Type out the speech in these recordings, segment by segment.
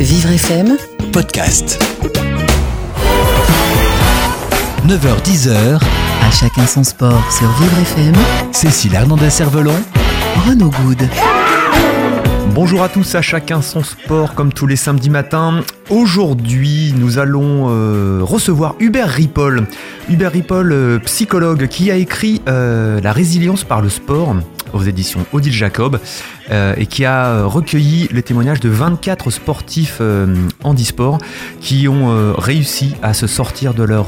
Vivre FM, podcast. 9h-10h, à chacun son sport sur Vivre FM, Cécile Hernandez-Cervelon, Renaud Good. Bonjour à tous, à chacun son sport comme tous les samedis matins. Aujourd'hui, nous allons euh, recevoir Hubert Ripoll. Hubert Ripoll, euh, psychologue, qui a écrit euh, La résilience par le sport aux éditions Odile Jacob et qui a recueilli les témoignages de 24 sportifs handisport qui ont réussi à se sortir de leur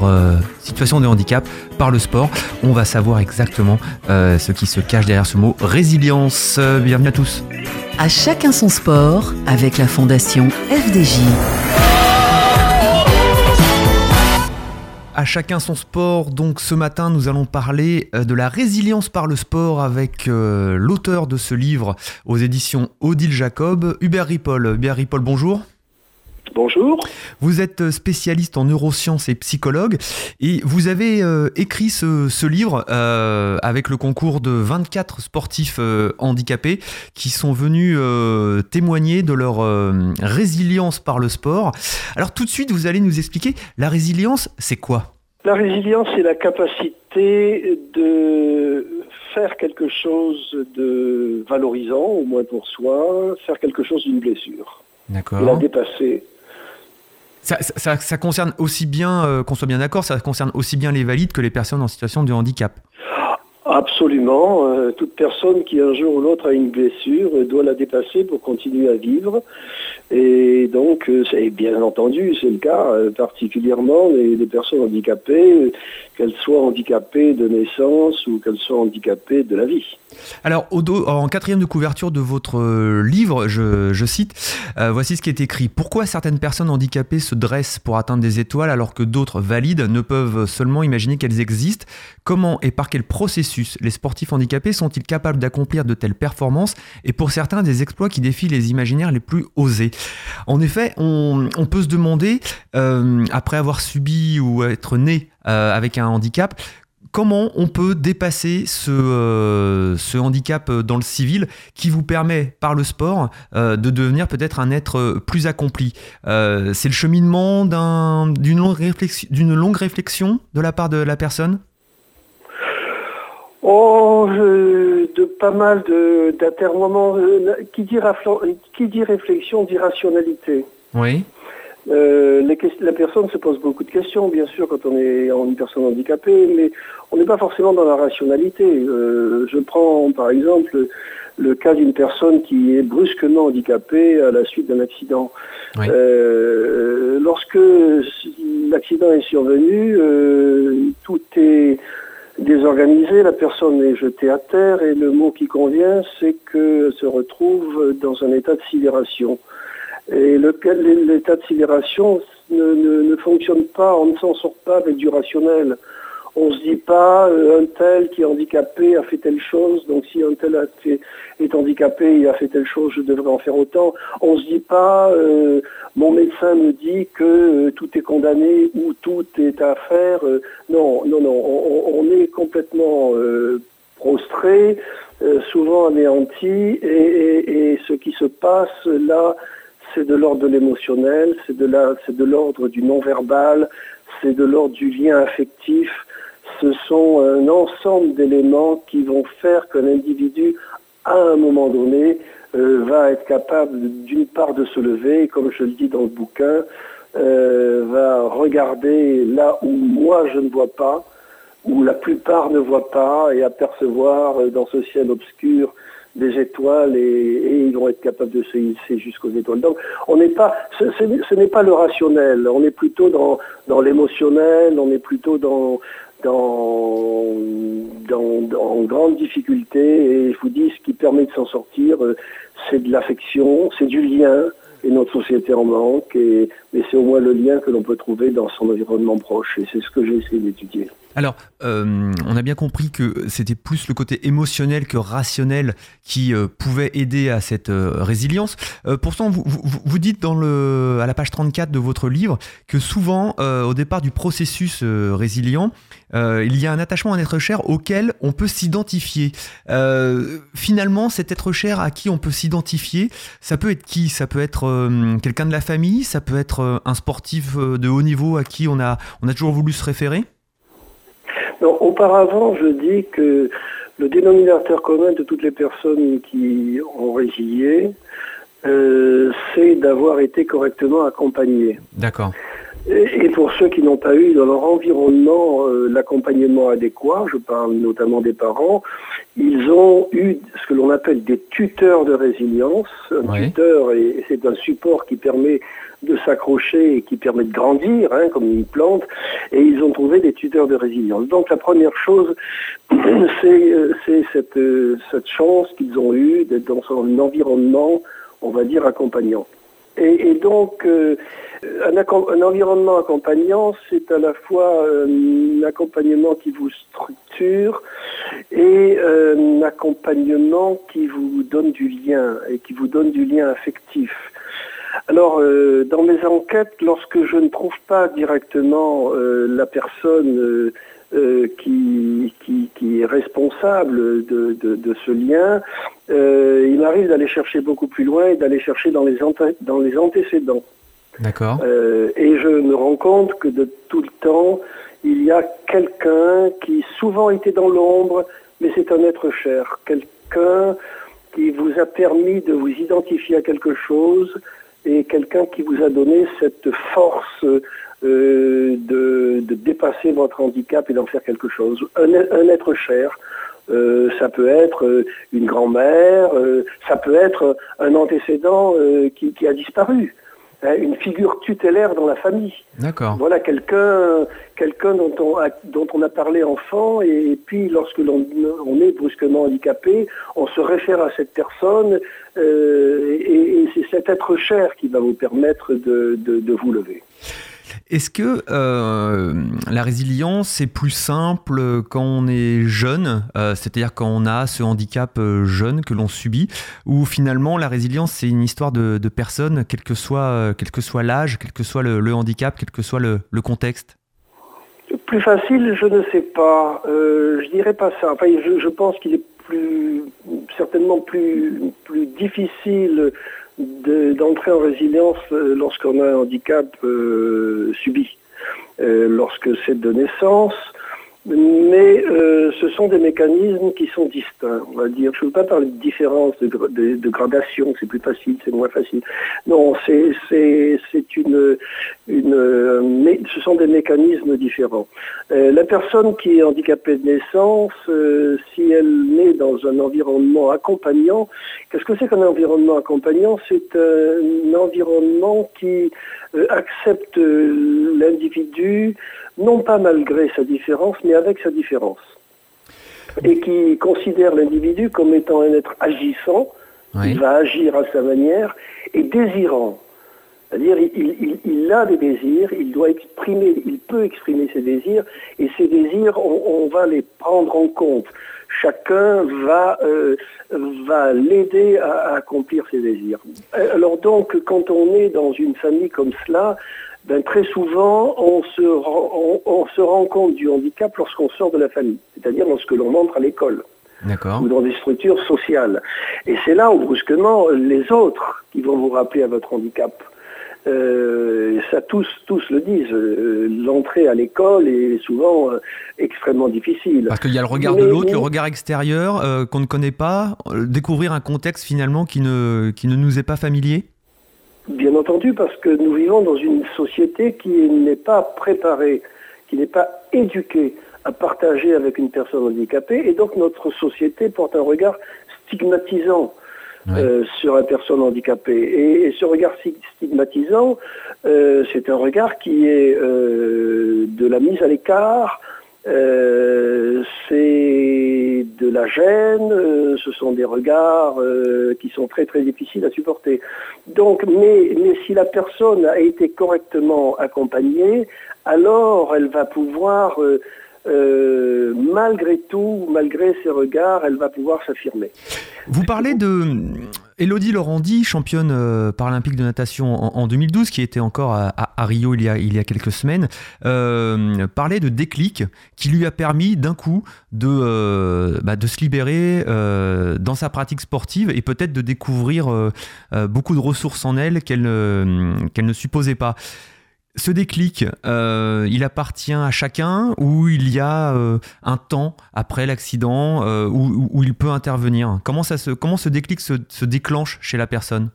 situation de handicap par le sport. On va savoir exactement ce qui se cache derrière ce mot résilience. bienvenue à tous. À chacun son sport avec la fondation FDJ. À chacun son sport, donc ce matin nous allons parler euh, de la résilience par le sport avec euh, l'auteur de ce livre aux éditions Odile Jacob, Hubert Ripoll. Hubert Ripoll, bonjour. Bonjour. Vous êtes spécialiste en neurosciences et psychologue et vous avez euh, écrit ce, livre euh, avec le concours de 24 sportifs euh, handicapés qui sont venus témoigner de leur résilience par le sport. Alors tout de suite, vous allez nous expliquer la résilience, c'est quoi? La résilience, c'est la capacité de faire quelque chose de valorisant, au moins pour soi, faire quelque chose d'une blessure. D'accord. La dépasser ça, concerne aussi bien, euh, qu'on soit bien d'accord, ça concerne aussi bien les valides que les personnes en situation de handicap. Absolument. Euh, toute personne qui un jour ou l'autre a une blessure doit la dépasser pour continuer à vivre. Et donc, euh, bien entendu, c'est le cas particulièrement des, personnes handicapées, qu'elles soient handicapées de naissance ou qu'elles soient handicapées de la vie. Alors, en quatrième de couverture de votre euh, livre, je, cite, euh, voici ce qui est écrit. Pourquoi certaines personnes handicapées se dressent pour atteindre des étoiles alors que d'autres valides ne peuvent seulement imaginer qu'elles existent? Comment et par quel processus les sportifs handicapés sont-ils capables d'accomplir de telles performances et pour certains des exploits qui défient les imaginaires les plus osés? En effet, on, peut se demander, euh, après avoir subi ou être né avec un handicap, comment on peut dépasser ce, euh, handicap euh, dans le civil qui vous permet, par le sport, euh, de devenir peut-être un être plus accompli? C'est le cheminement d'une longue réflexion de la part de la personne? Oh, de pas mal d'atermoiements. Qui, qui dit réflexion dit rationalité. Oui. Euh, la personne se pose beaucoup de questions, bien sûr, quand on est une personne handicapée, mais on n'est pas forcément dans la rationalité. Euh, je prends par exemple le cas d'une personne qui est brusquement handicapée à la suite d'un accident. Euh, lorsque l'accident est survenu, tout est désorganisé, la personne est jetée à terre et le mot qui convient, c'est qu'elle se retrouve dans un état de sidération. Et l'état de sidération ne, fonctionne pas, on ne s'en sort pas avec du rationnel. On ne se dit pas euh, un tel qui est handicapé a fait telle chose, donc si un tel est handicapé, il a fait telle chose, je devrais en faire autant. On ne se dit pas euh, mon médecin me dit que euh, tout est condamné ou tout est à faire. non, non, non, on, est complètement prostré, souvent anéanti, et, et, ce qui se passe là, c'est de l'ordre de l'émotionnel, c'est de l'ordre du non-verbal, c'est de l'ordre du lien affectif. Ce sont un ensemble d'éléments qui vont faire qu'un individu, à un moment donné, euh, va être capable d'une part de se lever, comme je le dis dans le bouquin, euh, va regarder là où moi je ne vois pas, où la plupart ne voient pas, et apercevoir euh, dans ce ciel obscur des étoiles et, ils vont être capables de se hisser jusqu'aux étoiles. Donc on ce, n'est pas le rationnel, on est plutôt dans l'émotionnel, on est plutôt dans, dans, dans, grande difficulté. Et je vous dis ce qui permet de s'en sortir, euh, c'est de l'affection, c'est du lien. Et notre société en manque, et, mais c'est au moins le lien que l'on peut trouver dans son environnement proche. Et c'est ce que j'ai essayé d'étudier. Alors, euh, on a bien compris que c'était plus le côté émotionnel que rationnel qui euh, pouvait aider à cette euh, résilience. pourtant, vous, vous, dites dans le, à la page 34 de votre livre que souvent, au départ du processus résilient, il y a un attachement à un être cher auquel on peut s'identifier. finalement, cet être cher à qui on peut s'identifier, ça peut être qui? Ça peut être quelqu'un de la famille, ça peut être un sportif de haut niveau à qui on a, on a toujours voulu se référer? Auparavant, je dis que le dénominateur commun de toutes les personnes qui ont résilié, euh, c'est d'avoir été correctement accompagnées. D'accord. Et, pour ceux qui n'ont pas eu dans leur environnement euh, l'accompagnement adéquat, je parle notamment des parents, ils ont eu ce que l'on appelle des tuteurs de résilience. Un tuteur, et c'est un support qui permet de s'accrocher et qui permet de grandir, hein, comme une plante, et ils ont trouvé des tuteurs de résilience. Donc la première chose, c'est euh, cette, euh, cette chance qu'ils ont eue d'être dans un environnement, on va dire, accompagnant. Et, donc, euh, un, environnement accompagnant, c'est à la fois un accompagnement qui vous structure et un accompagnement qui vous donne du lien et qui vous donne du lien affectif. Alors, euh, dans mes enquêtes, lorsque je ne trouve pas directement euh, la personne euh, qui, qui, est responsable de, ce lien, il m'arrive d'aller chercher beaucoup plus loin et d'aller chercher dans les, dans les antécédents. D'accord. et je me rends compte que de tout le temps, il y a quelqu'un qui souvent était dans l'ombre, mais c'est un être cher. Quelqu'un qui vous a permis de vous identifier à quelque chose, et quelqu'un qui vous a donné cette force euh, de, dépasser votre handicap et d'en faire quelque chose. Un, être cher, euh, ça peut être euh, une grand-mère, ça peut être un antécédent qui, a disparu. Hein, une figure tutélaire dans la famille. D'accord. Voilà quelqu'un quelqu'un dont on, a, dont on a parlé enfant et, puis lorsque l'on on est brusquement handicapé, on se réfère à cette personne euh, et, c'est cet être cher qui va vous permettre de, de vous lever. Est-ce que euh, la résilience est plus simple quand on est jeune, euh, c'est-à-dire quand on a ce handicap euh, jeune que l'on subit, ou finalement la résilience c'est une histoire de, personnes, quel que soit, quel que soit l'âge, quel que soit le, handicap, quel que soit le, contexte? Plus facile, je ne sais pas. je dirais pas ça. Enfin, je, pense qu'il est plus, certainement plus difficile d'entrer en résilience euh, lorsqu'on a un handicap euh, subi. Euh, lorsque c'est de naissance, mais euh, ce sont des mécanismes qui sont distincts, on va dire. Je ne veux pas parler de différence, de, gradation, c'est plus facile, c'est moins facile. Non, c'est une, une ce sont des mécanismes différents. Euh, la personne qui est handicapée de naissance, euh, si elle naît dans un environnement accompagnant, qu'est-ce que c'est qu'un environnement accompagnant? C'est un environnement qui accepte l'individu non pas malgré sa différence, mais avec sa différence. Et qui considère l'individu comme étant un être agissant, il va agir à sa manière, et désirant. C'est-à-dire, il, a des désirs, il doit exprimer, il peut exprimer ses désirs, et ces désirs, on, va les prendre en compte. Chacun va, euh, va l'aider à, accomplir ses désirs. Alors donc, quand on est dans une famille comme cela, ben, très souvent, on se, rend, on, se rend compte du handicap lorsqu'on sort de la famille, c'est-à-dire lorsque l'on entre à l'école ou dans des structures sociales. Et c'est là où brusquement les autres qui vont vous rappeler à votre handicap. Euh, ça tous, tous le disent. Euh, l'entrée à l'école est souvent euh, extrêmement difficile. Parce qu'il y a le regard de l'autre, le regard extérieur qu'on ne connaît pas, découvrir un contexte finalement qui ne, qui ne nous est pas familier? Bien entendu, parce que nous vivons dans une société qui n'est pas préparée, qui n'est pas éduquée à partager avec une personne handicapée, et donc notre société porte un regard stigmatisant euh, sur la personne handicapée. Et, ce regard stigmatisant, euh, c'est un regard qui est euh, de la mise à l'écart, c'est de la gêne, euh, ce sont des regards euh, qui sont très très difficiles à supporter. Donc, mais, mais si la personne a été correctement accompagnée, alors elle va pouvoir euh, malgré tout, malgré ses regards, elle va pouvoir s'affirmer. Vous parlez de Elodie Laurenti, championne euh, paralympique de natation en, 2012, qui était encore à, Rio il y a, quelques semaines, euh, parlait de déclic qui lui a permis d'un coup de, euh, bah, se libérer dans sa pratique sportive et peut-être de découvrir beaucoup de ressources en elle qu'elle ne supposait pas. Ce déclic, euh, il appartient à chacun ou il y a euh, un temps après l'accident euh, où, il peut intervenir? Comment, ça se, comment ce déclic se, déclenche chez la personne?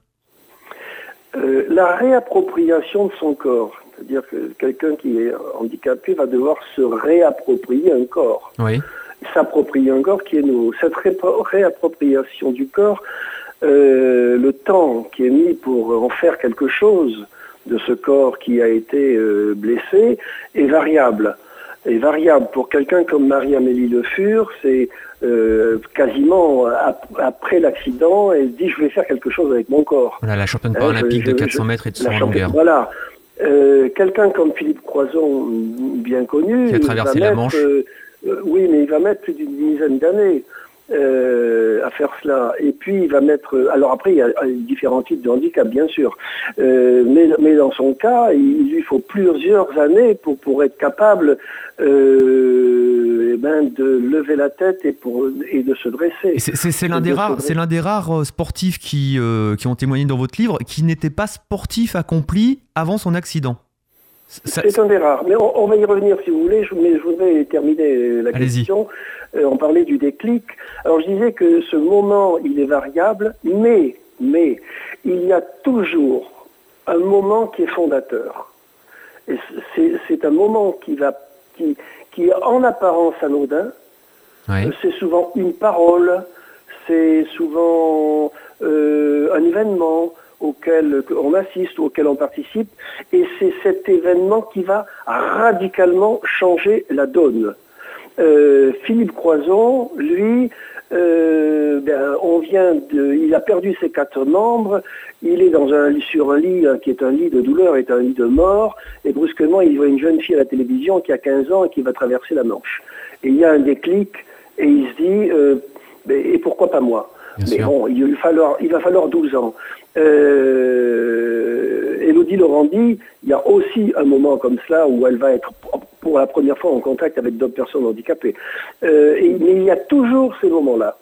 La réappropriation de son corps. C'est-à-dire que quelqu'un qui est handicapé va devoir se réapproprier un corps. Oui. S'approprier un corps qui est nouveau. Cette réappropriation du corps, le temps qui est mis pour en faire quelque chose, de ce corps qui a été euh, blessé est variable. Est variable pour quelqu'un comme Marie-Amélie Le Fur, c'est euh, quasiment après l'accident, elle dit je vais faire quelque chose avec mon corps. Voilà, la championne hein, paralympique de 400 mètres et de 100 longueur. Voilà. Euh, quelqu'un comme Philippe Croison, bien connu, qui a traversé la Manche. oui, mais il va mettre plus d'une dizaine d'années. Euh, à faire cela. Et puis il va mettre. Alors après, il y a différents types de handicap, bien sûr. Euh, mais, mais, dans son cas, il, lui faut plusieurs années pour, pour être capable euh, eh ben, de lever la tête et, pour, et de se dresser. C'est l'un des, rares, l'un des rares sportifs qui, qui ont témoigné dans votre livre qui n'était pas sportif accompli avant son accident. C'est un des rares. Mais on, va y revenir si vous voulez, mais je voudrais terminer la question. Euh, on parlait du déclic. Alors je disais que ce moment, il est variable, mais, mais il y a toujours un moment qui est fondateur. C'est un moment qui, va, qui, qui est en apparence anodin. C'est souvent une parole, c'est souvent euh, un événement, auquel on assiste ou auquel on participe, et c'est cet événement qui va radicalement changer la donne. Euh, Philippe Croison, lui, euh, ben, on vient de, il a perdu ses quatre membres, il est dans un, sur un lit qui est un lit de douleur, est un lit de mort, et brusquement il voit une jeune fille à la télévision qui a 15 ans et qui va traverser la Manche. Et il y a un déclic et il se dit, euh, ben, et pourquoi pas moi? Mais bon, il va, falloir, il va falloir 12 ans. Euh, Elodie dit, il y a aussi un moment comme cela où elle va être pour la première fois en contact avec d'autres personnes handicapées. Euh, mais il y a toujours ces moments-là.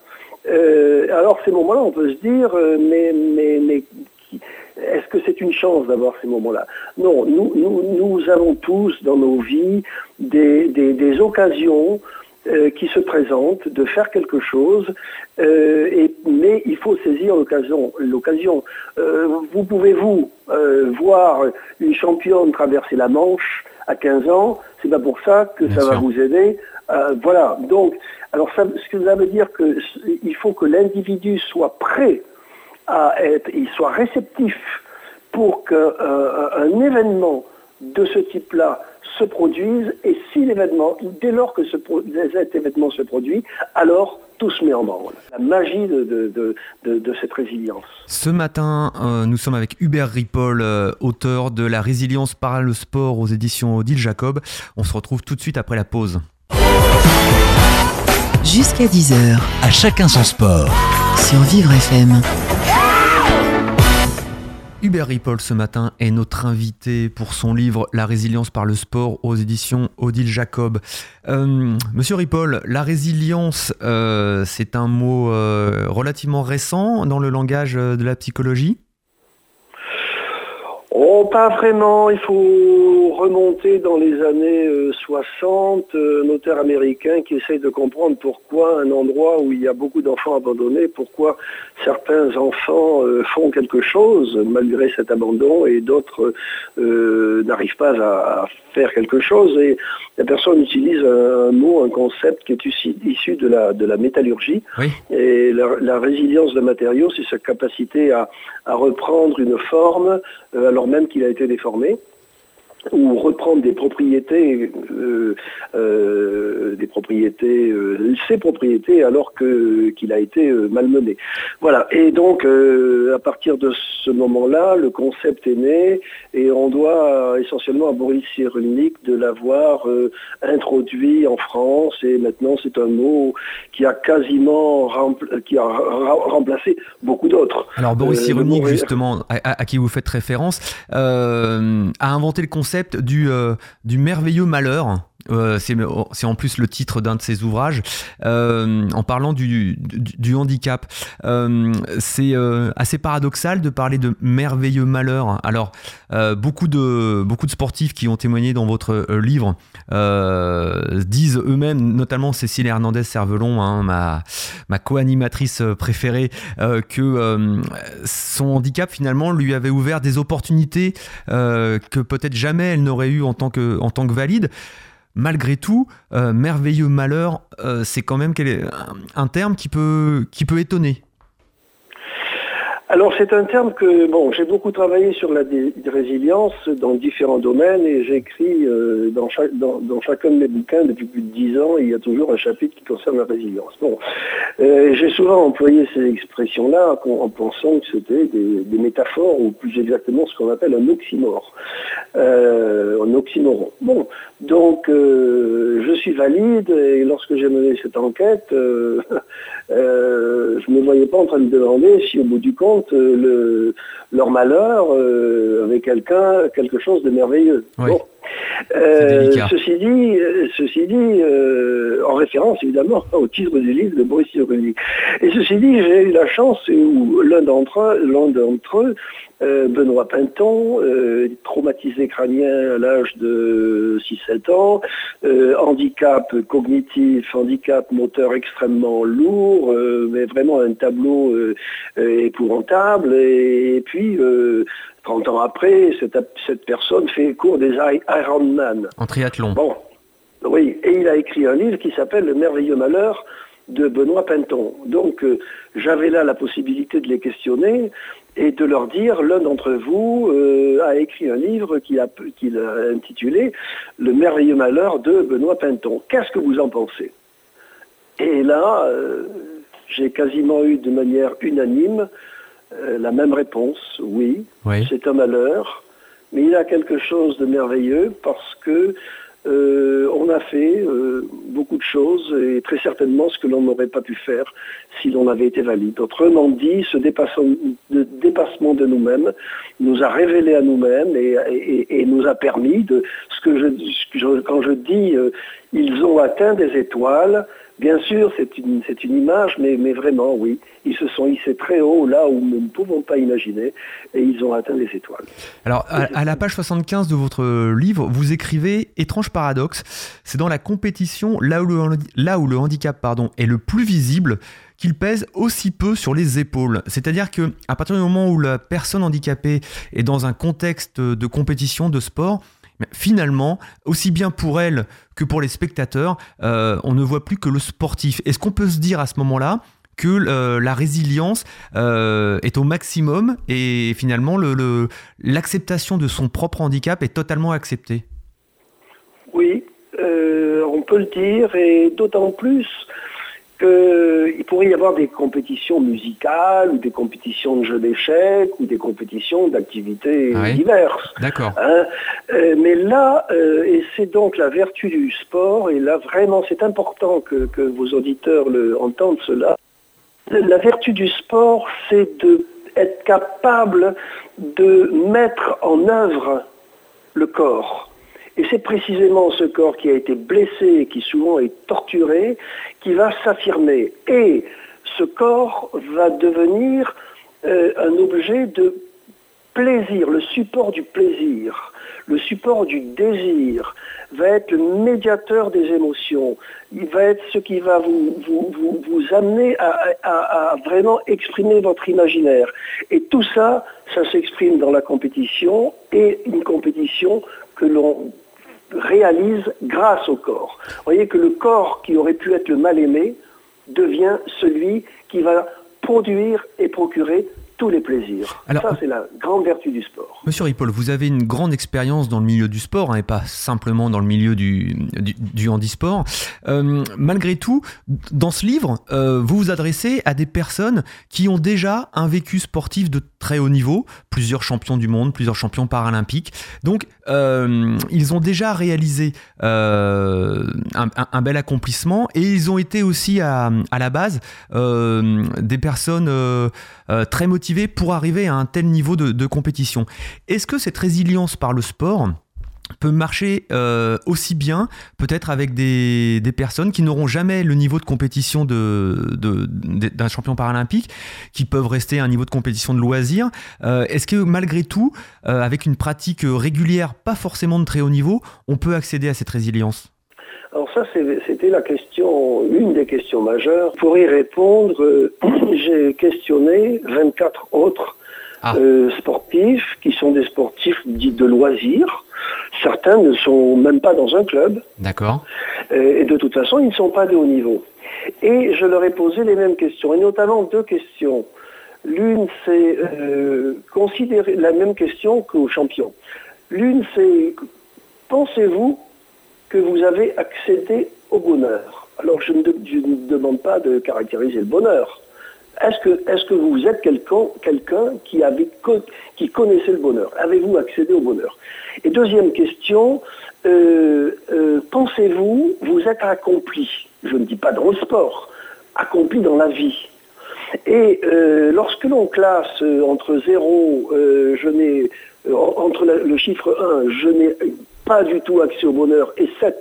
Euh, alors ces moments-là, on peut se dire, mais, mais, est-ce que c'est une chance d'avoir ces moments-là? Non, nous, nous, nous, avons tous dans nos vies des occasions euh, qui se présente, de faire quelque chose, euh, et, mais il faut saisir l'occasion. l'occasion. Euh, vous pouvez, vous, voir une championne traverser la Manche à 15 ans, c'est pas pour ça que ça va vous aider. voilà, donc, alors ça, ce que ça veut dire qu'il faut que l'individu soit prêt à être, il soit réceptif pour qu'un événement de ce type-là se produisent et si l'événement, dès lors que ce, cet événement se produit, alors tout se met en branle. La magie de, de, cette résilience. Ce matin, euh, nous sommes avec Hubert Ripoll, euh, auteur de La résilience par le sport aux éditions Odile Jacob. On se retrouve tout de suite après la pause. Jusqu'à 10h. À chacun son sport. Sur Vivre FM. Hubert Ripoll ce matin est notre invité pour son livre La résilience par le sport aux éditions Odile Jacob. Euh, Monsieur Ripoll, la résilience, euh, c'est un mot euh, relativement récent dans le langage de la psychologie? Oh, pas vraiment. Il faut remonter dans les années 60, euh, un auteur américain qui essaye de comprendre pourquoi un endroit où il y a beaucoup d'enfants abandonnés, pourquoi certains enfants euh, font quelque chose malgré cet abandon et d'autres euh, n'arrivent pas à, faire quelque chose. Et la personne utilise un, mot, un concept qui est issu, de, la, de la métallurgie. Et la, résilience de matériaux, c'est sa capacité à, à reprendre une forme même qu'il a été déformé. Ou reprendre des propriétés, euh, euh, des propriétés, euh, ses propriétés alors que qu'il a été malmené. Voilà. Et donc à partir de ce moment-là, le concept est né et on doit essentiellement à Boris Cyrulnik de l'avoir introduit en France et maintenant c'est un mot qui a quasiment qui a remplacé beaucoup d'autres. Alors Boris Cyrulnik justement à, à, qui vous faites référence a inventé le concept du, euh, du merveilleux malheur. Euh, c'est en plus le titre d'un de ses ouvrages, euh, en parlant du, handicap. c'est assez paradoxal de parler de merveilleux malheur. Alors, beaucoup, de, beaucoup de sportifs qui ont témoigné dans votre livre disent eux-mêmes, notamment Cécile Hernandez-Cervelon, hein, ma, ma co-animatrice préférée, que son handicap finalement lui avait ouvert des opportunités que peut-être jamais elle n'aurait eu en tant que, en tant que valide. Malgré tout, euh, merveilleux malheur, euh, c'est quand même un terme qui peut, qui peut étonner. Alors c'est un terme que bon, j'ai beaucoup travaillé sur la résilience dans différents domaines et j'écris euh, dans, chacun de mes bouquins depuis plus de dix ans, il y a toujours un chapitre qui concerne la résilience. Bon, euh, j'ai souvent employé ces expressions-là en pensant que c'était des, métaphores ou plus exactement ce qu'on appelle un oxymore, euh, un oxymoron. Bon, donc je suis valide et lorsque j'ai mené cette enquête, je ne me voyais pas en train de demander si au bout du compte, euh, leur malheur euh, avait quelqu'un quelque chose de merveilleux. Euh, ceci dit, ceci dit en référence évidemment au titre du livre de Boris Cyrulnik. Et ceci dit, j'ai eu la chance où l'un d'entre l'un d'entre eux euh, Benoît Pinton, euh, traumatisé crânien à l'âge de 6-7 ans, euh, handicap cognitif, handicap moteur extrêmement lourd, mais vraiment un tableau épouvantable. Et, puis, 30 ans après, cette, personne fait cours des Ironman. En triathlon. Bon, oui, et il a écrit un livre qui s'appelle Le merveilleux malheur de Benoît Pinton. Donc j'avais là la possibilité de les questionner et de leur dire, l'un d'entre vous euh, a écrit un livre qu'il a, intitulé Le merveilleux malheur de Benoît Pinton. Qu'est-ce que vous en pensez? Et là, euh, j'ai quasiment eu de manière unanime euh, la même réponse, oui, oui. c'est un malheur, mais il a quelque chose de merveilleux parce que euh, on a fait euh, beaucoup de choses et très certainement ce que l'on n'aurait pas pu faire si l'on avait été valide. Autrement dit, ce dépassement de nous-mêmes nous a révélé à nous-mêmes et, nous a permis de ce que je, quand je dis euh, ils ont atteint des étoiles, Bien sûr, c'est une, une, image, mais, mais, vraiment, oui, ils se sont hissés très haut, là où nous ne pouvons pas imaginer, et ils ont atteint les étoiles. Alors, à, la page 75 de votre livre, vous écrivez Étrange paradoxe, c'est dans la compétition, là où le, là où le handicap pardon, est le plus visible, qu'il pèse aussi peu sur les épaules. C'est-à-dire que à partir du moment où la personne handicapée est dans un contexte de compétition, de sport, finalement, aussi bien pour elle que pour les spectateurs, euh, on ne voit plus que le sportif. Est-ce qu'on peut se dire à ce moment-là que euh, la résilience euh, est au maximum et finalement l'acceptation de son propre handicap est totalement acceptée? Oui, on peut le dire et d'autant plus qu'il pourrait y avoir des compétitions musicales ou des compétitions de jeux d'échecs ou des compétitions d'activités ah diverses. D'accord. Hein. Euh, mais là, euh, et c'est donc la vertu du sport, et là vraiment c'est important que, que, vos auditeurs le, entendent cela, la vertu du sport, c'est d'être capable de mettre en œuvre le corps. Et c'est précisément ce corps qui a été blessé qui souvent est torturé qui va s'affirmer. Et ce corps va devenir euh, un objet de plaisir, le support du plaisir, le support du désir, va être le médiateur des émotions, il va être ce qui va vous, vous, amener à, vraiment exprimer votre imaginaire. Et tout ça, ça s'exprime dans la compétition et une compétition que l'on réalise grâce au corps. Vous voyez que le corps qui aurait pu être le mal-aimé devient celui qui va produire et procurer tous les plaisirs. ça, c'est la grande vertu du sport. Monsieur Ripoll, vous avez une grande expérience dans le milieu du sport hein, et pas simplement dans le milieu du, du, handisport. Euh, malgré tout, dans ce livre, euh, vous vous adressez à des personnes qui ont déjà un vécu sportif de très haut niveau, plusieurs champions du monde, plusieurs champions paralympiques. Donc, euh, ils ont déjà réalisé un, un, bel accomplissement et ils ont été aussi à, à la base des personnes très motivées pour arriver à un tel niveau de, compétition. Est-ce que cette résilience par le sport peut marcher euh, aussi bien peut-être avec des, personnes qui n'auront jamais le niveau de compétition d'un de, champion paralympique, qui peuvent rester à un niveau de compétition de loisir. Euh, est-ce que malgré tout, euh, avec une pratique régulière, pas forcément de très haut niveau, on peut accéder à cette résilience? Alors ça, c'était la question, une des questions majeures. Pour y répondre, euh, j'ai questionné 24 autres ah. euh, sportifs qui sont des sportifs dits de loisirs. Certains ne sont même pas dans un club. D'accord. Euh, et de toute façon, ils ne sont pas de haut niveau. Et je leur ai posé les mêmes questions, et notamment deux questions. L'une, c'est considérer la même question qu'aux champions. L'une, c'est pensez-vous que vous avez accédé au bonheur. Alors je ne, demande pas de caractériser le bonheur. Est-ce que, est que, vous êtes quelqu'un qui, qui connaissait le bonheur? Avez-vous accédé au bonheur? Et deuxième question, euh, euh, pensez-vous vous êtes accompli? Je ne dis pas dans le sport, accompli dans la vie. Et euh, lorsque l'on classe entre 0, je n'ai entre le chiffre 1, je n'ai pas du tout accès au bonheur, et 7,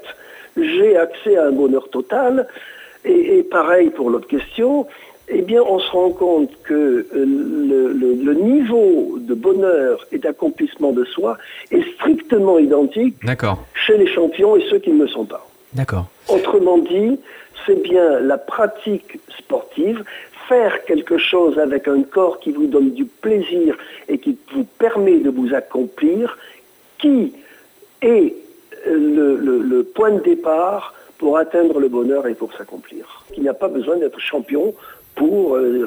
j'ai accès à un bonheur total, et, pareil pour l'autre question, eh bien on se rend compte que euh, le, niveau de bonheur et d'accomplissement de soi est strictement identique chez les champions et ceux qui ne le sont pas. D'accord. Autrement dit, c'est bien la pratique sportive, faire quelque chose avec un corps qui vous donne du plaisir et qui vous permet de vous accomplir, qui est le, point de départ pour atteindre le bonheur et pour s'accomplir. Il n'y a pas besoin d'être champion pour euh,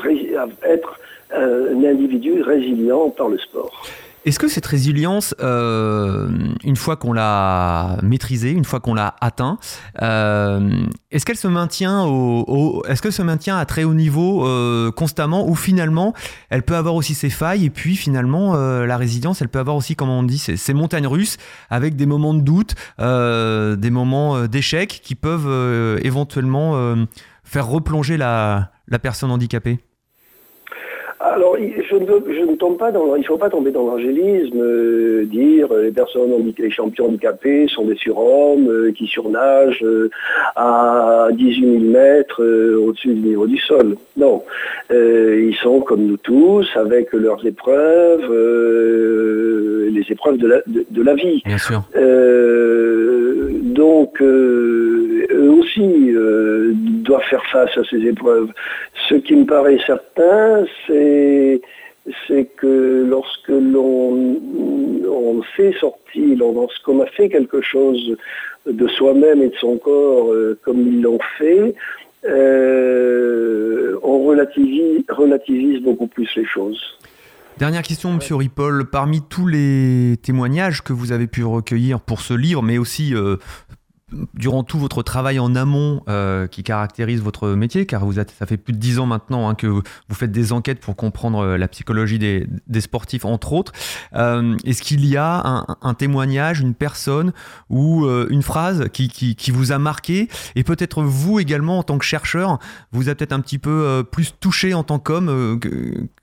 être un individu résilient par le sport. Est-ce que cette résilience, euh, une fois qu'on l'a maîtrisée, une fois qu'on l'a atteint, euh, est-ce qu'elle se maintient au, est-ce que se maintient à très haut niveau euh, constamment ou finalement elle peut avoir aussi ses failles et puis finalement la résilience, elle peut avoir aussi, comme on dit, ces, montagnes russes avec des moments de doute, des moments d'échec qui peuvent éventuellement faire replonger la personne handicapée? Alors, je ne, tombe pas dans, il ne faut pas tomber dans l'angélisme, euh, dire euh, les personnes les champions handicapés sont des surhommes euh, qui surnagent à 18 000 mètres au-dessus du niveau du sol. Non, ils sont comme nous tous, avec leurs épreuves, les épreuves de la, de la vie. Bien sûr. Donc, eux aussi doivent faire face à ces épreuves. Ce qui me paraît certain, c'est que lorsque l'on fait sortir, lorsqu'on a fait quelque chose de soi-même et de son corps euh, comme ils l'ont fait, euh, on relativise beaucoup plus les choses. Dernière question, Monsieur Ripoll. Parmi tous les témoignages que vous avez pu recueillir pour ce livre, mais aussi euh, durant tout votre travail en amont euh, qui caractérise votre métier, car vous êtes, ça fait plus de dix ans maintenant hein, que vous faites des enquêtes pour comprendre euh, la psychologie des, sportifs, entre autres. Euh, est-ce qu'il y a un, témoignage, une personne ou une phrase qui, qui, vous a marqué? Et peut-être vous également en tant que chercheur, vous a peut-être un petit peu plus touché en tant qu'homme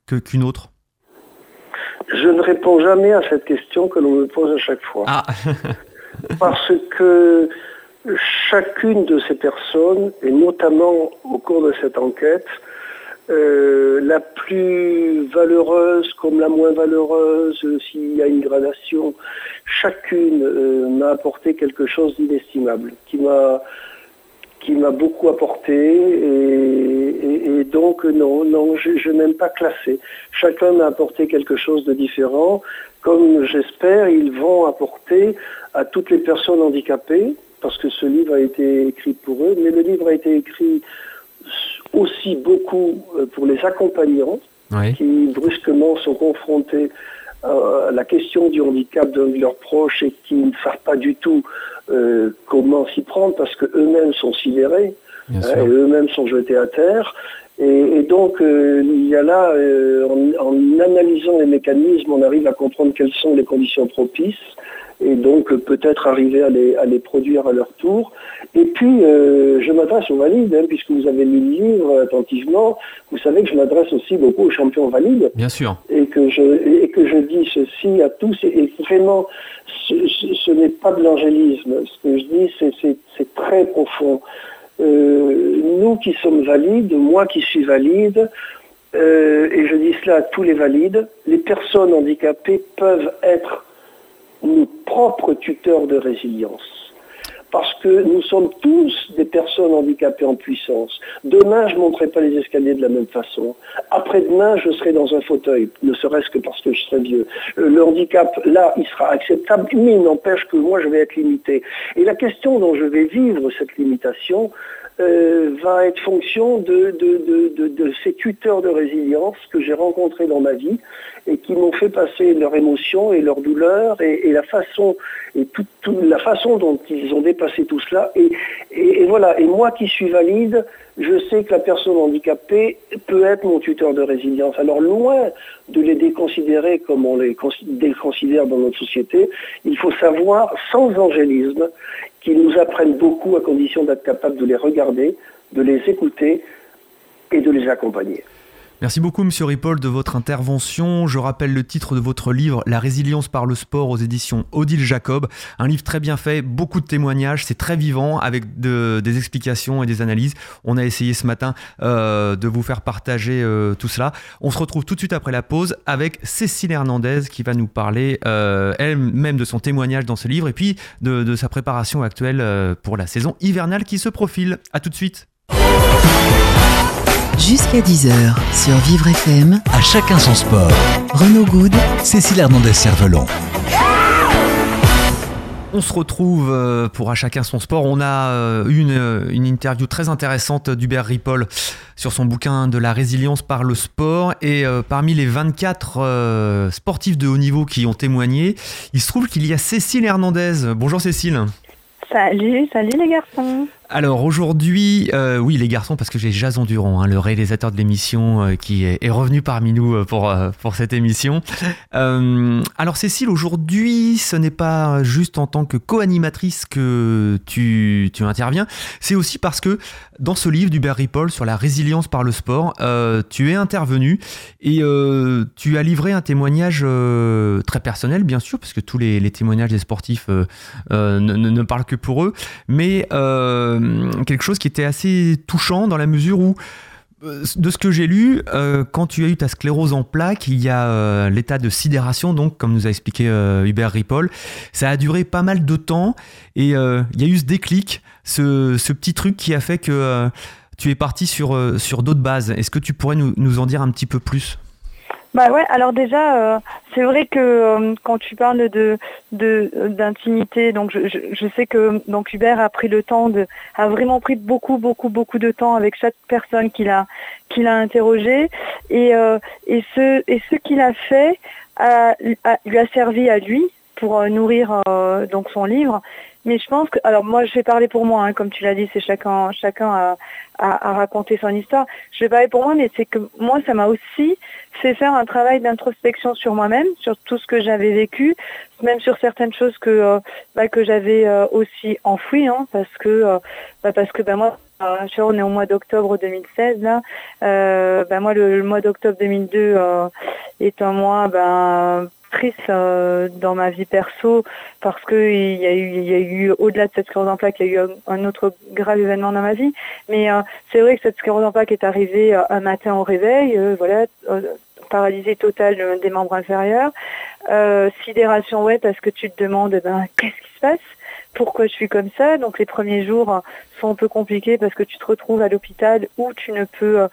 qu'une autre? Je ne réponds jamais à cette question que l'on me pose à chaque fois. Ah. Parce que chacune de ces personnes, et notamment au cours de cette enquête, euh, la plus valeureuse comme la moins valeureuse, s'il y a une gradation, chacune euh, m'a apporté quelque chose d'inestimable, qui m'a qui m'a beaucoup apporté et, donc non, non, je, je n'aime pas classer. Chacun m'a apporté quelque chose de différent. Comme j'espère, ils vont apporter à toutes les personnes handicapées, parce que ce livre a été écrit pour eux, mais le livre a été écrit aussi beaucoup euh, pour les accompagnants, qui brusquement sont confrontés à la question du handicap de leurs proches et qui ne savent pas du tout comment s'y prendre parce qu'eux-mêmes sont sidérés, hein, eux-mêmes sont jetés à terre. Et, donc, il y a là, en, analysant les mécanismes, on arrive à comprendre quelles sont les conditions propices et donc peut-être arriver à les, produire à leur tour. Et puis, euh, je m'adresse aux valides, hein, puisque vous avez lu le livre attentivement, vous savez que je m'adresse aussi beaucoup aux champions valides. Bien sûr. Et que je, et que je dis ceci à tous, et, vraiment, ce, n'est pas de l'angélisme. Ce que je dis, c'est très profond. Euh, nous qui sommes valides, moi qui suis valide, euh, et je dis cela à tous les valides, les personnes handicapées peuvent être nos propres tuteurs de résilience. Parce que nous sommes tous des personnes handicapées en puissance. Demain, je ne monterai pas les escaliers de la même façon. Après-demain, je serai dans un fauteuil, ne serait-ce que parce que je serai vieux. Le handicap, là, il sera acceptable, mais il n'empêche que moi, je vais être limité. Et la question dont je vais vivre cette limitation, euh, va être fonction de, ces tuteurs de résilience que j'ai rencontrés dans ma vie et qui m'ont fait passer leurs émotions et leurs douleurs et, la façon et la façon dont ils ont dépassé tout cela. Et, voilà. Et moi qui suis valide, je sais que la personne handicapée peut être mon tuteur de résilience. Alors loin de les déconsidérer comme on les déconsidère dans notre société, il faut savoir, sans angélisme, qu'ils nous apprennent beaucoup à condition d'être capable de les regarder, de les écouter et de les accompagner. Merci beaucoup, Monsieur Ripoll, de votre intervention. Je rappelle le titre de votre livre, La résilience par le sport, aux éditions Odile Jacob. Un livre très bien fait, beaucoup de témoignages, c'est très vivant, avec des explications et des analyses. On a essayé ce matin euh, de vous faire partager euh, tout cela. On se retrouve tout de suite après la pause avec Cécile Hernandez qui va nous parler euh, elle-même de son témoignage dans ce livre et puis de, de sa préparation actuelle pour la saison hivernale qui se profile. A tout de suite. Jusqu'à 10h sur Vivre FM. À chacun son sport. Renaud Good. Cécile Hernandez-Cervelon. On se retrouve euh, pour à chacun son sport. On a euh, une, euh, une interview très intéressante d'Hubert Ripoll sur son bouquin de la résilience par le sport. Et parmi les 24 sportifs de haut niveau qui ont témoigné, il se trouve qu'il y a Cécile Hernandez. Bonjour Cécile. Salut, salut les garçons. Alors aujourd'hui, euh, oui les garçons, parce que j'ai Jason Durand, hein, le réalisateur de l'émission, euh, qui est, revenu parmi nous euh, pour, pour cette émission. alors Cécile, aujourd'hui, ce n'est pas juste en tant que co-animatrice que tu, tu interviens, c'est aussi parce que dans ce livre d'Hubert Ripoll sur la résilience par le sport, tu es intervenu et tu as livré un témoignage très personnel, bien sûr, parce que tous les, témoignages des sportifs ne, ne, parlent que pour eux, mais euh, quelque chose qui était assez touchant dans la mesure où euh, de ce que j'ai lu, euh, quand tu as eu ta sclérose en plaques, il y a l'état de sidération, donc comme nous a expliqué Hubert Ripoll. Ça a duré pas mal de temps et il y a eu ce déclic, ce, petit truc qui a fait que tu es parti sur, sur d'autres bases. Est-ce que tu pourrais nous en dire un petit peu plus? Bah ouais, alors déjà, euh, c'est vrai que euh, quand tu parles de d'intimité, donc je, sais que donc Hubert a pris le temps de, a vraiment pris beaucoup beaucoup beaucoup de temps avec chaque personne qu'il a qu'il a interrogé et euh, et ce et ce qu'il a fait lui a servi à lui pour nourrir donc son livre mais je pense que, alors moi je vais parler pour moi, hein, comme tu l'as dit, c'est chacun, chacun a, raconté son histoire. Je vais parler pour moi, mais c'est que moi ça m'a aussi fait faire un travail d'introspection sur moi-même, sur tout ce que j'avais vécu, même sur certaines choses que euh, bah, que j'avais euh, aussi enfouies, hein, parce que euh, bah, parce que bah, moi on est au mois d'octobre 2016 là. moi le, mois d'octobre 2002 est un mois ben euh, dans ma vie perso parce qu'il y a eu, eu au-delà de cette sclérose en plaques, il y a eu un, autre grave événement dans ma vie. Mais euh, c'est vrai que cette sclérose en plaques est arrivée euh, un matin au réveil, voilà, paralysée totale des membres inférieurs, sidération ouais parce que tu te demandes ben qu'est-ce qui se passe? Pourquoi je suis comme ça? Donc les premiers jours sont un peu compliqués parce que tu te retrouves à l'hôpital où tu ne peux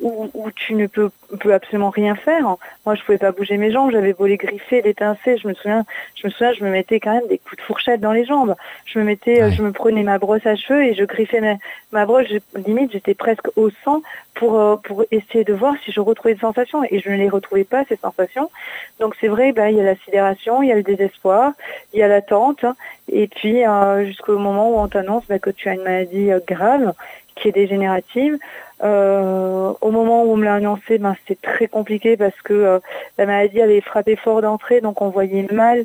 où, tu ne peux, peux, absolument rien faire. Moi, je pouvais pas bouger mes jambes, j'avais griffer, les pincer. Je me souviens, je me souviens, je me mettais quand même des coups de fourchette dans les jambes. Je me mettais, je me prenais ma brosse à cheveux et je griffais ma, ma brosse. limite, j'étais presque au sang pour, euh, pour essayer de voir si je retrouvais des sensations et je ne les retrouvais pas, ces sensations. Donc c'est vrai, ben, il y a la sidération, il y a le désespoir, il y a l'attente et puis euh, jusqu'au moment où on t'annonce ben, que tu as une maladie euh, grave qui est dégénérative. au moment où on me l'a annoncé, ben, c'était très compliqué parce que la maladie avait frappé fort d'entrée, donc on voyait mal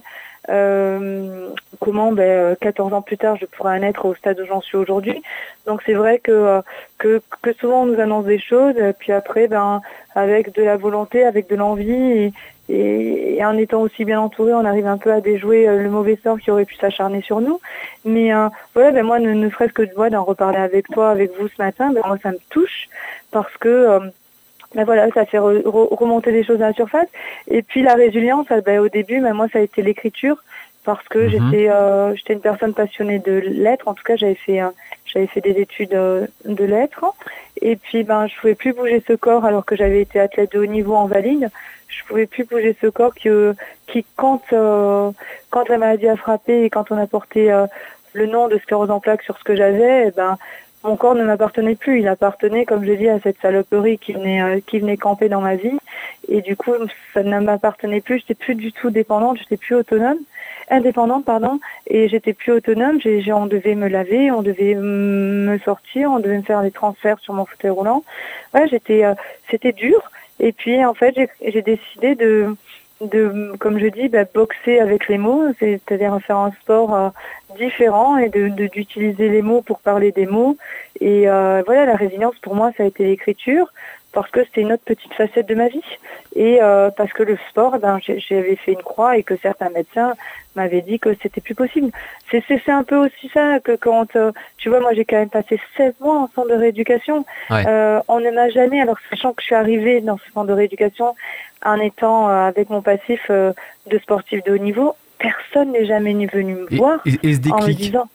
euh, comment, ben, 14 ans plus tard, je pourrais en être au stade où j'en suis aujourd'hui. Donc c'est vrai que, que, souvent on nous annonce des choses, puis après, ben, avec de la volonté, avec de l'envie, et, en étant aussi bien entouré, on arrive un peu à déjouer euh, le mauvais sort qui aurait pu s'acharner sur nous. Mais euh, voilà, ben moi, ne, ne serait-ce que de moi d'en reparler avec toi, avec vous ce matin, ben moi ça me touche parce que euh, ben voilà, ça fait remonter des choses à la surface. Et puis la résilience, ben, au début, ben, moi, ça a été l'écriture parce que mhm. j'étais euh, j'étais une personne passionnée de lettres. En tout cas, j'avais fait j'avais fait des études de lettres. Et puis, ben, je pouvais plus bouger ce corps alors que j'avais été athlète de haut niveau en valide. Je pouvais plus bouger ce corps qui, euh, quand la maladie a frappé et quand on a porté le nom de sclérose en plaques sur ce que j'avais, eh ben mon corps ne m'appartenait plus. Il appartenait, comme je dis, à cette saloperie qui venait, euh, qui venait camper dans ma vie. Et du coup, ça ne m'appartenait plus. J'étais plus du tout dépendante. J'étais plus autonome, indépendante, pardon. Et j'étais plus autonome. On devait me laver, on devait me sortir, on devait me faire des transferts sur mon fauteuil roulant. Ouais, j'étais, euh, c'était dur. Et puis, en fait, j'ai décidé de, de, comme je dis, bah, boxer avec les mots, c'est-à-dire faire un sport euh, différent et de d'utiliser les mots pour parler des mots. Et euh, voilà, la résilience pour moi, ça a été l'écriture parce que c'était une autre petite facette de ma vie et euh, parce que le sport, ben, j'avais fait une croix et que certains médecins m'avaient dit que c'était plus possible. C'est un peu aussi ça que quand, euh, tu vois, moi j'ai quand même passé 16 mois en centre de rééducation. Euh, on ne m'a jamais, alors sachant que je suis arrivée dans ce centre de rééducation en étant avec mon passif de sportif de haut niveau, personne n'est jamais venu me voir en me disant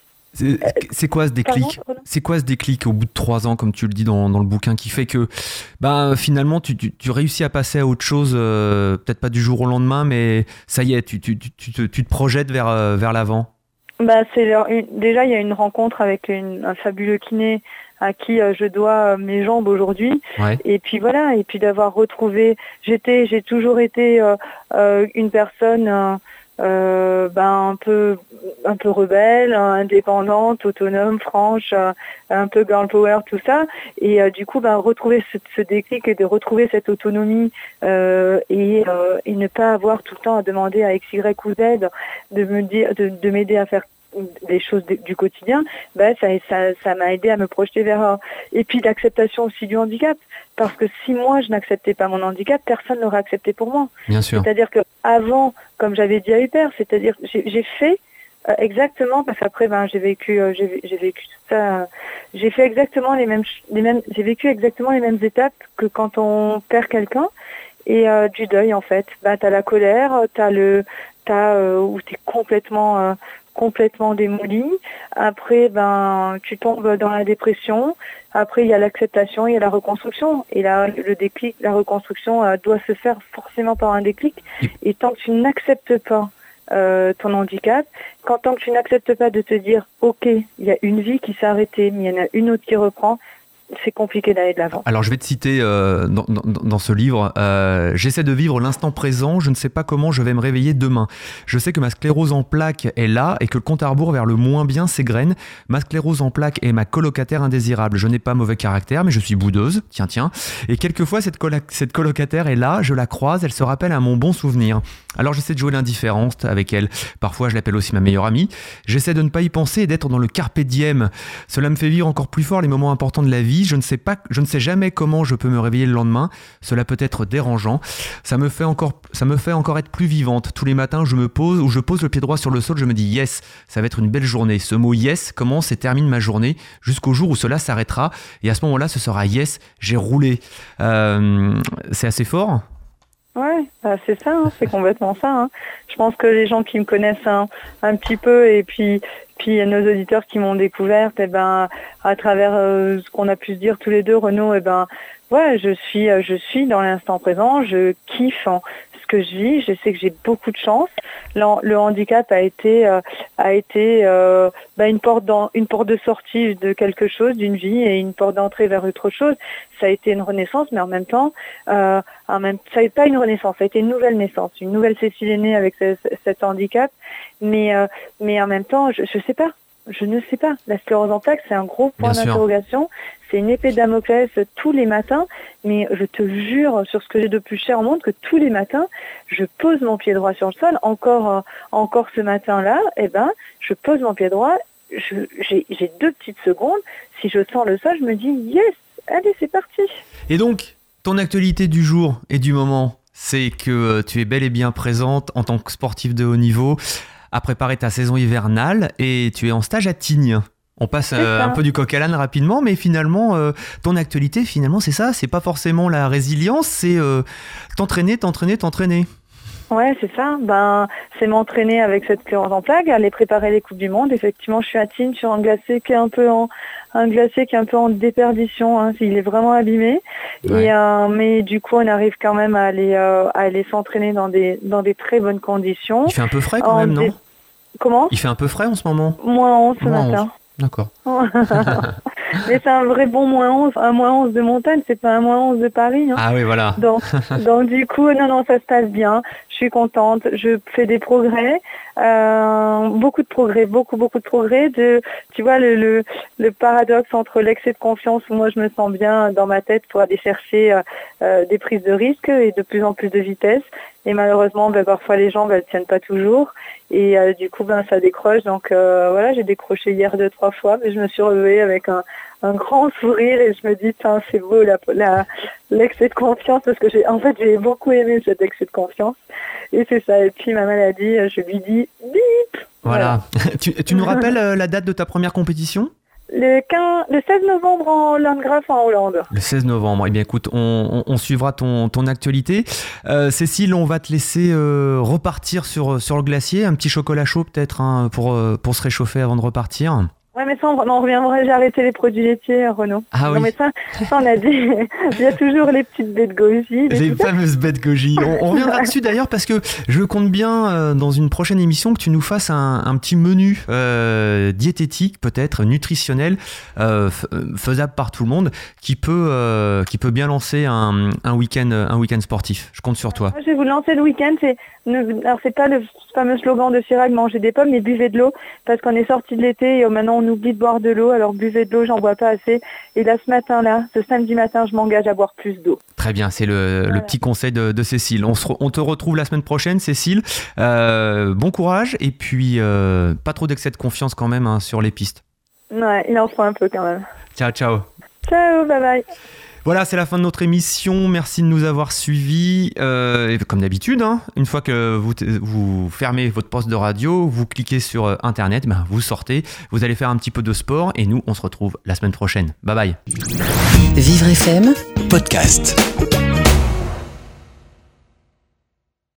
c'est quoi ce déclic C'est quoi ce déclic au bout de trois ans, comme tu le dis dans, le bouquin, qui fait que bah, finalement tu, réussis à passer à autre chose, euh, peut-être pas du jour au lendemain, mais ça y est, tu, te, projettes vers, euh, vers l'avant bah, Déjà, il y a une rencontre avec un fabuleux kiné à qui euh, je dois mes jambes aujourd'hui. Et puis voilà, et puis d'avoir retrouvé, j'étais, j'ai toujours été une personne euh, ben un peu un peu rebelle, indépendante, autonome, franche, euh, un peu girl power, tout ça. Et euh, du coup, ben retrouver ce, déclic et de retrouver cette autonomie euh, et, et, ne pas avoir tout le temps à demander à X, Y ou Z de me dire, de m'aider à faire des choses du quotidien, ben ça ça ça m'a aidé à me projeter vers et puis l'acceptation aussi du handicap parce que si moi je n'acceptais pas mon handicap, personne n'aurait accepté pour moi. Bien sûr. C'est-à-dire que avant, comme j'avais dit à Hubert, c'est-à-dire j'ai fait euh, exactement parce qu'après ben j'ai vécu euh, j'ai vécu tout ça euh, j'ai fait exactement les mêmes les mêmes j'ai vécu exactement les mêmes étapes que quand on perd quelqu'un et du deuil en fait ben t'as la colère t'as le t'as où t'es complètement complètement démoli. Après, ben, tu tombes dans la dépression. Après, il y a l'acceptation, il y a la reconstruction. Et là, le déclic, la reconstruction euh, doit se faire forcément par un déclic. Et tant que tu n'acceptes pas euh, ton handicap, quand tant que tu n'acceptes pas de te dire, ok, il y a une vie qui s'est arrêtée, mais il y en a une autre qui reprend, c'est compliqué d'aller de l'avant. Alors je vais te citer euh, dans, dans, ce livre, euh, j'essaie de vivre l'instant présent, je ne sais pas comment je vais me réveiller demain. Je sais que ma sclérose en plaques est là et que le compte à rebours vers le moins bien s'égrène. Ma sclérose en plaques est ma colocataire indésirable. Je n'ai pas mauvais caractère, mais je suis boudeuse, tiens tiens. Et quelquefois cette, cette colocataire est là, je la croise, elle se rappelle à mon bon souvenir. Alors j'essaie de jouer l'indifférence avec elle. Parfois je l'appelle aussi ma meilleure amie. J'essaie de ne pas y penser et d'être dans le carpe diem. Cela me fait vivre encore plus fort les moments importants de la vie je ne sais pas, je ne sais jamais comment je peux me réveiller le lendemain. Cela peut être dérangeant. Ça me fait encore, ça me fait encore être plus vivante. Tous les matins, je me pose ou je pose le pied droit sur le sol, je me dis yes, ça va être une belle journée. Ce mot yes commence et termine ma journée jusqu'au jour où cela s'arrêtera. Et à ce moment-là, ce sera yes, j'ai roulé. Euh, c'est assez fort. Ouais, bah, c'est ça, hein, c'est complètement ça. Hein. Je pense que les gens qui me connaissent un, petit peu et puis puis nos auditeurs qui m'ont découverte, eh ben à travers euh, ce qu'on a pu se dire tous les deux, Renaud, et eh ben ouais, je suis, je suis dans l'instant présent, je kiffe ce que je vis, je sais que j'ai beaucoup de chance. Le, handicap a été, a été bah, une, porte dans, une porte de sortie de quelque chose, d'une vie, et une porte d'entrée vers autre chose. Ça a été une renaissance, mais en même temps, en même, ça n'est pas une renaissance, ça a été une nouvelle naissance, une nouvelle Cécile est née avec cet handicap, mais, mais en même temps, je ne sais pas. Je ne sais pas. La sclérose en plaques, c'est un gros point d'interrogation. C'est une épée de Damoclès tous les matins. Mais je te jure, sur ce que j'ai de plus cher au monde, que tous les matins, je pose mon pied droit sur le sol. Encore, euh, encore ce matin-là, eh ben, je pose mon pied droit. J'ai deux petites secondes. Si je sens le sol, je me dis yes, allez, c'est parti. Et donc, ton actualité du jour et du moment, c'est que euh, tu es bel et bien présente en tant que sportif de haut niveau à préparer ta saison hivernale et tu es en stage à Tignes. On passe euh, un peu du coq à l'âne rapidement, mais finalement, euh, ton actualité, finalement, c'est ça. C'est pas forcément la résilience, c'est euh, t'entraîner, t'entraîner, t'entraîner. Ouais, c'est ça. Ben, c'est m'entraîner avec cette cléance en plague, aller préparer les coupes du monde. Effectivement, je suis à Tignes sur un glacé qui est un peu en un glacé qui est un peu en déperdition. Hein, il est vraiment abîmé. Et mais du coup, on arrive quand même à aller à aller s'entraîner dans des dans des très bonnes conditions. Il fait un peu frais quand même, non Comment? Il fait un peu frais en ce moment? Moins 11 ce matin. D'accord. Mais c'est un vrai bon moins 11, un moins 11 de montagne, c'est pas un moins 11 de Paris. Hein. Ah oui, voilà. Donc, donc, du coup, non, non, ça se passe bien. Je suis contente, je fais des progrès, euh, beaucoup de progrès, beaucoup, beaucoup de progrès. De, tu vois, le, le, le paradoxe entre l'excès de confiance où moi je me sens bien dans ma tête pour aller chercher euh, euh des prises de risques et de plus en plus de vitesse. Et malheureusement, ben, parfois les gens ne ben, tiennent pas toujours. Et euh, du coup, ben, ça décroche. Donc euh, voilà, j'ai décroché hier deux, trois fois, mais je me suis relevée avec un, un grand sourire et je me dis, c'est beau l'excès de confiance parce que j'ai en fait j'ai beaucoup aimé cet excès de confiance. Et c'est ça. Et puis ma maladie, je lui dis bip. Voilà. tu, tu nous rappelles euh, la date de ta première compétition? Le, 15, le 16 novembre en Landgraf en Hollande. Le 16 novembre. Eh bien, écoute, on, on, suivra ton, ton actualité. Euh, Cécile, on va te laisser euh, repartir sur, sur le glacier. Un petit chocolat chaud peut-être hein, pour, euh, pour se réchauffer avant de repartir. Ouais, mais ça, on, reviendrait, j'ai arrêté les produits laitiers, Renaud. Ah oui. mais ça, ça, on a dit, il y a toujours les petites bêtes goji. Les fameuses bêtes goji. On, reviendra dessus d'ailleurs parce que je compte bien, euh, dans une prochaine émission, que tu nous fasses un, un petit menu euh, diététique, peut-être nutritionnel, euh, euh, faisable par tout le monde, qui peut, euh, qui peut bien lancer un, un week-end un week sportif. Je compte sur toi. je vais vous lancer le week-end. C'est, alors, c'est pas le fameux slogan de Chirac, manger des pommes, mais buvez de l'eau, parce qu'on est sorti de l'été et maintenant on oublie de boire de l'eau, alors buvez de l'eau, j'en bois pas assez. Et là, ce matin-là, ce samedi matin, je m'engage à boire plus d'eau. Très bien, c'est le, petit conseil de, Cécile. On, on, te retrouve la semaine prochaine, Cécile. Euh, bon courage et puis euh, pas trop d'excès de confiance quand même hein, sur les pistes. Ouais, il en faut un peu quand même. Ciao, ciao. Ciao, bye bye. Voilà, c'est la fin de notre émission. Merci de nous avoir suivis. Euh, comme d'habitude, hein, une fois que vous, vous, fermez votre poste de radio, vous cliquez sur euh, Internet, ben, vous sortez, vous allez faire un petit peu de sport et nous, on se retrouve la semaine prochaine. Bye bye. Vivre FM Podcast.